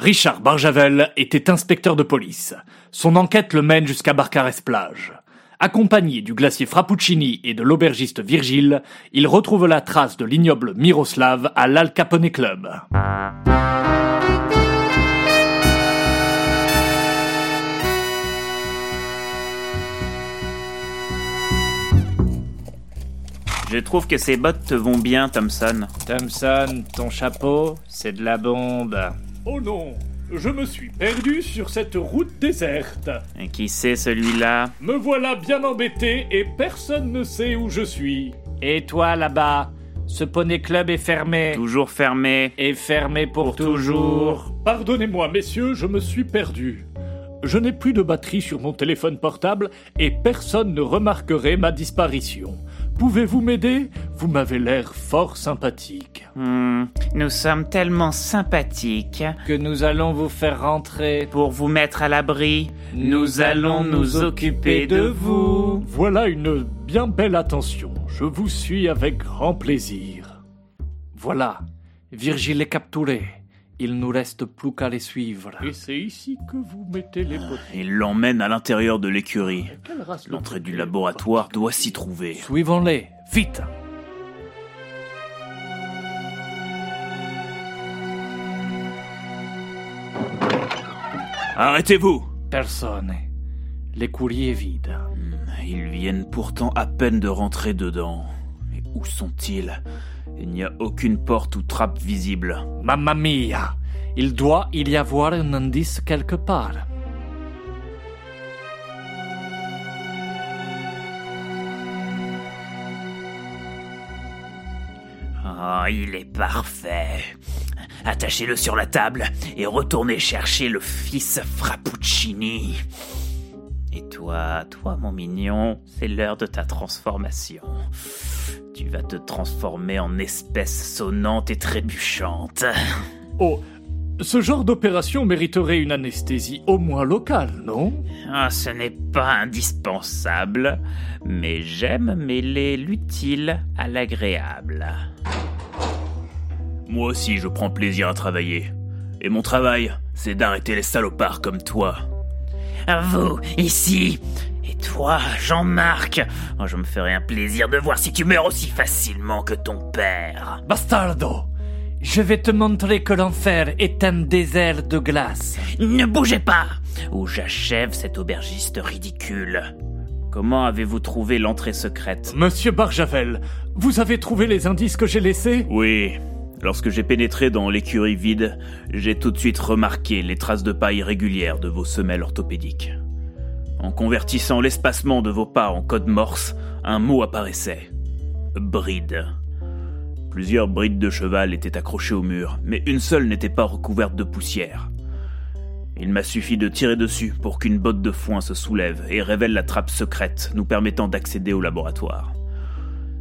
Richard Barjavel était inspecteur de police. Son enquête le mène jusqu'à Barcarès-Plage. Accompagné du glacier Frappuccini et de l'aubergiste Virgile, il retrouve la trace de l'ignoble Miroslav à l'Al Capone Club. Je trouve que ces bottes te vont bien, Thompson. Thompson, ton chapeau, c'est de la bombe. Oh non, je me suis perdu sur cette route déserte. Et qui c'est celui-là Me voilà bien embêté et personne ne sait où je suis. Et toi là-bas Ce poney club est fermé. Toujours fermé. Et fermé pour, toujours. Pardonnez-moi, messieurs, je me suis perdu. Je n'ai plus de batterie sur mon téléphone portable et personne ne remarquerait ma disparition. Pouvez-vous m'aider? Vous m'avez l'air fort sympathique. Hmm, nous sommes tellement sympathiques Que nous allons vous faire rentrer. pour vous mettre à l'abri. Nous allons nous occuper de vous. Voilà une bien belle attention. Je vous suis avec grand plaisir. Voilà, Virgile est capturé. Il nous reste plus qu'à les suivre. Et c'est ici que vous mettez les potes. Il l'emmène à l'intérieur de l'écurie. L'entrée du laboratoire doit s'y trouver. Suivons-les, vite Arrêtez-vous Personne. L'écurie est vide. Ils viennent pourtant à peine de rentrer dedans. Où sont-ils? Il n'y a aucune porte ou trappe visible. Mamma mia Il doit y avoir un indice quelque part. Ah, il est parfait. Attachez-le sur la table et retournez chercher le fils Frappuccini. Et toi, toi mon mignon, c'est l'heure de ta transformation. Tu vas te transformer en espèce sonnante et trébuchante. Oh, ce genre d'opération mériterait une anesthésie au moins locale, non? Ah, ce n'est pas indispensable, mais j'aime mêler l'utile à l'agréable. Moi aussi, je prends plaisir à travailler. Et mon travail, c'est d'arrêter les salopards comme toi. Vous, ici Et toi, Jean-Marc Oh, Je me ferais un plaisir de voir si tu meurs aussi facilement que ton père. Bastardo Je vais te montrer que l'enfer est un désert de glace. Ne bougez pas Ou j'achève cet aubergiste ridicule. Comment avez-vous trouvé l'entrée secrète? Monsieur Barjavel, vous avez trouvé les indices que j'ai laissés? Oui. Lorsque j'ai pénétré dans l'écurie vide, j'ai tout de suite remarqué les traces de pas irrégulières de vos semelles orthopédiques. En convertissant l'espacement de vos pas en code morse, un mot apparaissait. Bride. Plusieurs brides de cheval étaient accrochées au mur, mais une seule n'était pas recouverte de poussière. Il m'a suffi de tirer dessus pour qu'une botte de foin se soulève et révèle la trappe secrète nous permettant d'accéder au laboratoire.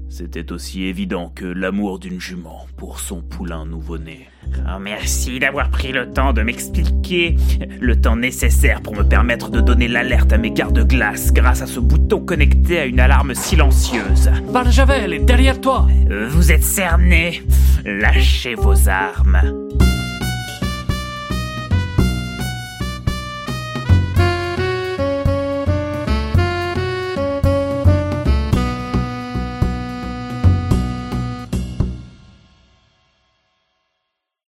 C'était aussi évident que l'amour d'une jument pour son poulain nouveau-né. Oh, merci d'avoir pris le temps de m'expliquer. Le temps nécessaire pour me permettre de donner l'alerte à mes gardes-glace grâce à ce bouton connecté à une alarme silencieuse. Barjavel est derrière toi Vous êtes cerné. Lâchez vos armes.